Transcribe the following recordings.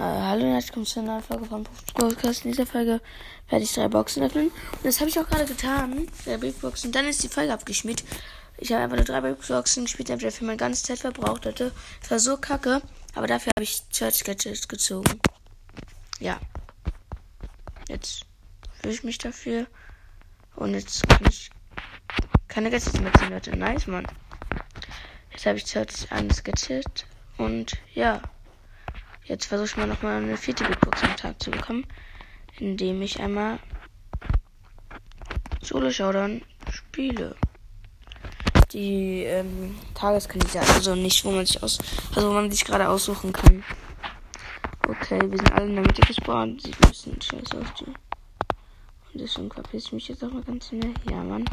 hallo und herzlich willkommen zu einer neuen Folge von Podcast. In dieser Folge werde ich drei Boxen öffnen. Und das habe ich auch gerade getan. Drei Big Boxen. Dann ist die Folge abgeschmiert. Ich habe einfach nur drei Big Boxen gespielt, habe dafür meine ganze Zeit verbraucht hatte. Das war so kacke. Aber dafür habe ich Church Gadgets gezogen. Ja. Jetzt fühle ich mich dafür. Und jetzt kann ich keine Gadgets mehr ziehen, Leute. Nice, Mann. Jetzt habe ich Church eines Gadget. Und ja. Jetzt versuche ich mal nochmal eine vierte Big Box am Tag zu bekommen, indem ich einmal Solo Showdown spiele. Die ähm, Tageskandidaten, also nicht, wo man sich aus, also wo man sich gerade aussuchen kann. Okay, wir sind alle in der Mitte gespawnt. Sieht ein bisschen scheiße aus, die. Und deswegen verpiss ich mich jetzt auch mal ganz schnell. Ja, Mann.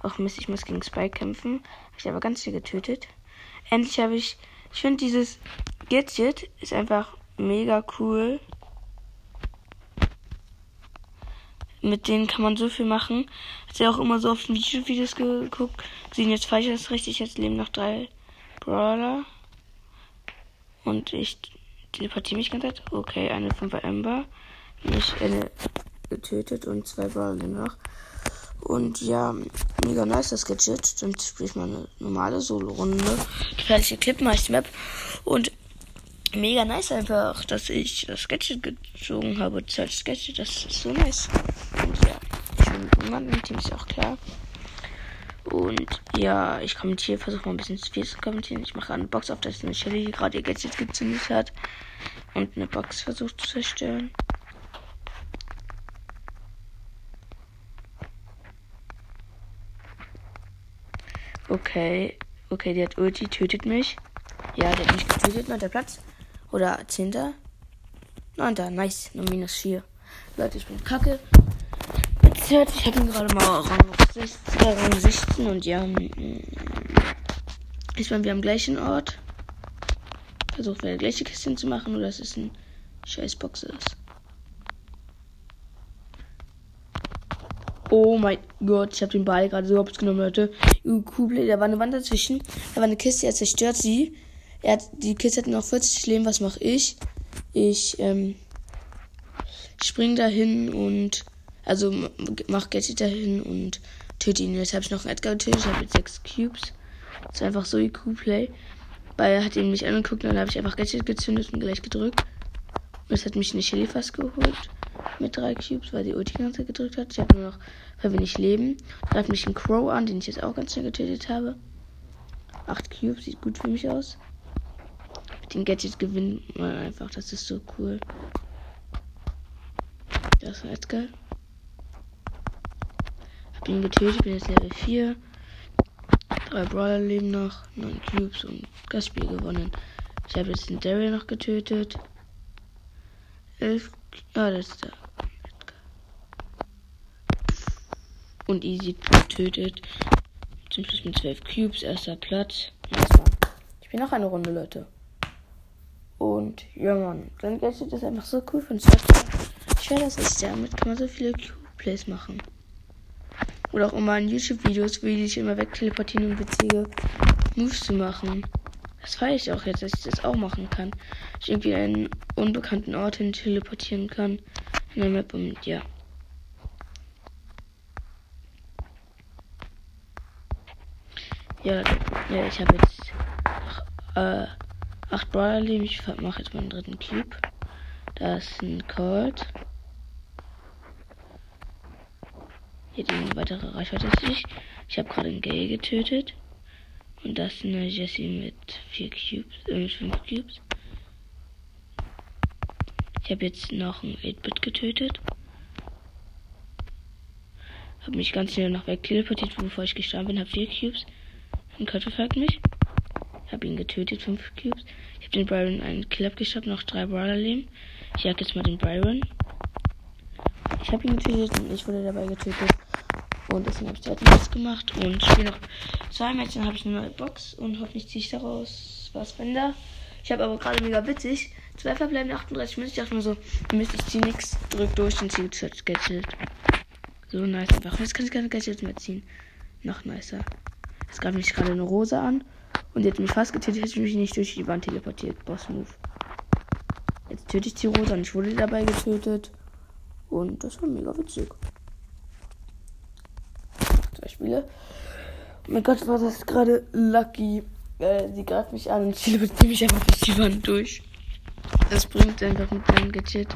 Auch Mist, ich muss gegen Spike kämpfen. Hab ich aber ganz viel getötet. Endlich habe ich. Ich finde dieses Gadget ist einfach mega cool. Mit denen kann man so viel machen. Hat ja auch immer so oft YouTube-Videos geguckt. Sehen jetzt falsch ist richtig. Jetzt leben noch drei Brawler. Und ich teleportiere mich ganz Zeit. Okay, eine von Ember. Mich eine getötet und zwei Brawler noch. Und ja, mega nice das Gadget. Dann spiele ich mal eine normale Solo-Runde. Gefährliche Clip die Map. Und mega nice einfach, dass ich das Gadget gezogen habe. Das Gadget, das ist so nice. Und ja, ich bin mit niemandem Team, ist auch klar. Und ja, ich kommentiere, versuche mal ein bisschen viel zu kommentieren. Ich mache eine Box auf, dass eine Shelly gerade ihr Gadget gezündet hat. Und eine Box versucht zu zerstören. Okay, okay, die hat Ulti, tötet mich. Ja, der hat mich getötet, neunter Platz. Oder zehnter. Neunter, nice, nur minus vier. Leute, ich bin kacke. Jetzt hört, ich habe ihn gerade mal Rang 16, Rang 16 und ja. Ist man wir am gleichen Ort. Versucht wir die gleiche Kiste zu machen oder dass es ein scheiß Box ist. Oh mein Gott, ich habe den Ball gerade so hops genommen, Leute. Kuble, da war eine Wand dazwischen. Da war eine Kiste, er zerstört sie. Er hat, die Kiste hat noch 40 Leben. Was mache ich? Ich, ähm, spring dahin und, also, mach Gadget dahin und töte ihn. Jetzt habe ich noch einen Edgar getötet. Ich habe jetzt 6 Cubes. Das ist einfach so IQ-Play. Weil er hat ihn mich angeguckt und dann habe ich einfach Gadget gezündet und gleich gedrückt. Und es hat mich eine Shelly fast geholt mit drei Cubes, weil die Ulti ganz gedrückt hat. Ich habe nur noch weil wenig Leben. Greift mich ein Crow an, den ich jetzt auch ganz schnell getötet habe. Acht Cubes, sieht gut für mich aus. Dem Gadget gewinnt man einfach, das ist so cool. Das war jetzt geil. Hab ihn getötet, bin jetzt Level 4. Drei Brawler leben noch, 9 Cubes und das Spiel gewonnen. Ich habe jetzt den Daryl noch getötet. 11. Ah, das ist der. Und Easy getötet. Zum Schluss mit 12 Cubes, erster Platz. Ich bin noch eine Runde, Leute. Und ja, Mann. Dann Gadget ist einfach so cool von Software. Ich weiß, das ist damit kann man so viele Q-Plays machen. Oder auch immer in YouTube-Videos, wo die sich immer wegteleportieren und witzige Moves zu machen. Das feiere ich auch jetzt, dass ich das auch machen kann. Ich irgendwie einen unbekannten Ort hin teleportieren kann. In der Map und ja. Ja, ja ich habe jetzt äh, acht Brawler leben. Ich mache jetzt meinen dritten Cube. Da ist ein Colt. Hier die weitere Reichweite ist ich. Ich habe gerade einen Gay getötet. Und das ist eine Jessie mit vier Cubes, äh, mit fünf Cubes. Ich habe jetzt noch einen 8-Bit getötet. Habe mich ganz schnell noch weg teleportiert, bevor ich gestorben bin. Habe vier Cubes. Ein Kurt verfolgt mich. Habe ihn getötet, 5 Cubes. Ich habe den Byron einen Kill abgeschafft, noch drei Brawler leben. Ich jag jetzt mal den Byron. Ich habe ihn getötet und ich wurde dabei getötet. Und deswegen habe ich zweite Match gemacht und spiele noch zwei Matches, dann habe ich eine neue Box und hoffentlich ziehe ich daraus was Wender. Ich habe aber gerade mega witzig. Zwei verbleibende 38 Münzen. Ich dachte mir so, Mist, ich ziehe nichts, drück durch und ziehe Gadget. So nice einfach. Jetzt kann ich keine Gadgets mehr ziehen. Noch nicer. Es gab mich gerade eine Rose an. Und jetzt mich fast getötet, hätte ich mich nicht durch die Wand teleportiert. Boss Move. Jetzt töte ich die Rosa und ich wurde dabei getötet. Und das war mega witzig. Zwei Spiele. Oh mein Gott, war das gerade lucky. Äh, sie greift mich an und ich teleportiere mich einfach durch die Wand durch. Das bringt einfach mit seinem Gadget.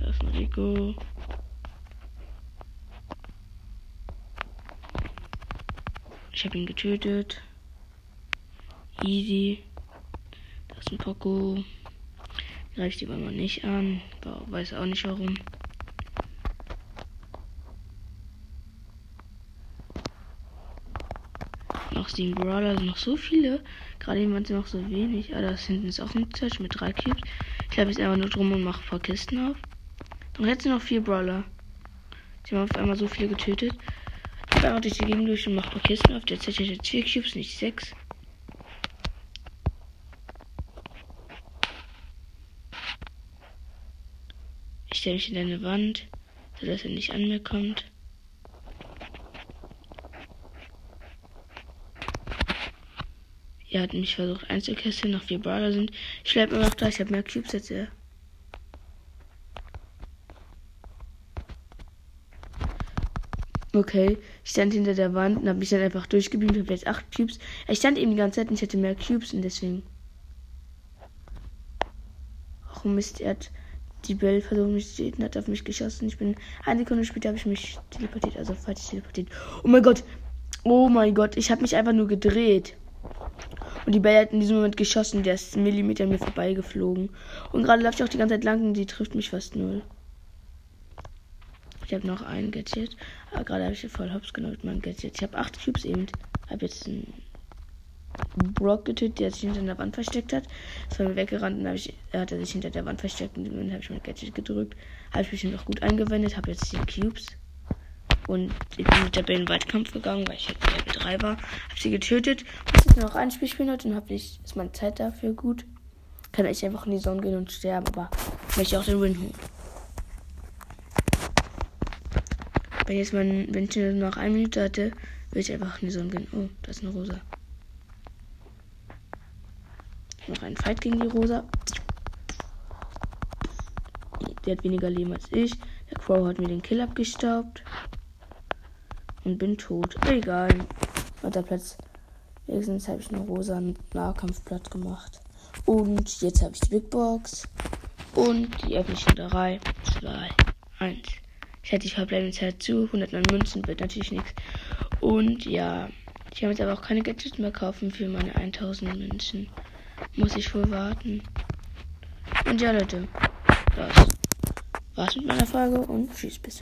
Da ist ein Rico. Ich habe ihn getötet. Easy. Da ist ein Poco. Greift die aber nicht an. Weiß auch nicht warum. Noch sieben Brawler, sind noch so viele. Gerade sie noch so wenig. Ah, das hinten ist auch ein Search mit drei Cubes. Ich glaube jetzt einfach nur drum und mache ein paar Kisten auf. Dann jetzt sind noch vier Brawler. Sie haben auf einmal so viele getötet. Ich einfach durch die Gegend durch und mache paar Kisten auf. Der hat jetzt vier Cubes, nicht sechs. Ich stelle mich in eine Wand, sodass er nicht an mir kommt. Er hat mich versucht einzukesseln, noch vier Brawler sind. Ich immer noch da, ich habe mehr Cubes als er. Okay, ich stand hinter der Wand und habe mich dann einfach durchgebeamt, habe jetzt acht Cubes. Ich stand eben die ganze Zeit und ich hatte mehr Cubes und deswegen. Ach Mist, er hat die Bell versucht mich zu töten, hat auf mich geschossen. Ich bin eine Sekunde später habe ich mich teleportiert, also falls ich teleportiert. Oh mein Gott. Oh mein Gott, ich habe mich einfach nur gedreht. Und die Belle hat in diesem Moment geschossen, der ist Millimeter an mir vorbeigeflogen. Und gerade läuft ich auch die ganze Zeit lang und die trifft mich fast null. Ich habe noch einen Gadget. Aber gerade habe ich voll hops genommen mit meinem Gadget. Ich habe acht Cubes eben. Habe jetzt einen Brock getötet, der sich hinter der Wand versteckt hat. Ist von mir weggerannt und ich, er hat sich hinter der Wand versteckt und dann habe ich mein Gadget gedrückt. Habe ich mich noch gut eingewendet, habe jetzt die Cubes. Und ich bin mit der Bell in Weitkampf gegangen, weil ich jetzt Level 3 war. Hab sie getötet. Muss jetzt noch ein Spiel spielen heute und hab ich, ist meine Zeit dafür gut. Kann ich einfach in die Sonne gehen und sterben, aber möchte auch den Win holen. Wenn jetzt mein, wenn ich noch eine Minute hatte, würde ich einfach in die Sonne gehen. Oh, da ist eine Rosa. Noch ein Fight gegen die Rosa. Der hat weniger Leben als ich. Der Crow hat mir den Kill abgestaubt und bin tot. Egal. Weiter Platz. Wenigstens habe ich einen rosa Nahkampfblatt gemacht. Und jetzt habe ich die Big Box. Und die in 3, 2, 1. Ich hätte die verbleibende Zeit zu. 109 Münzen wird natürlich nichts. Und ja, ich kann jetzt aber auch keine Gadgets mehr kaufen für meine 1000 Münzen. Muss ich wohl warten. Und ja, Leute, das war's mit meiner Frage und tschüss bis.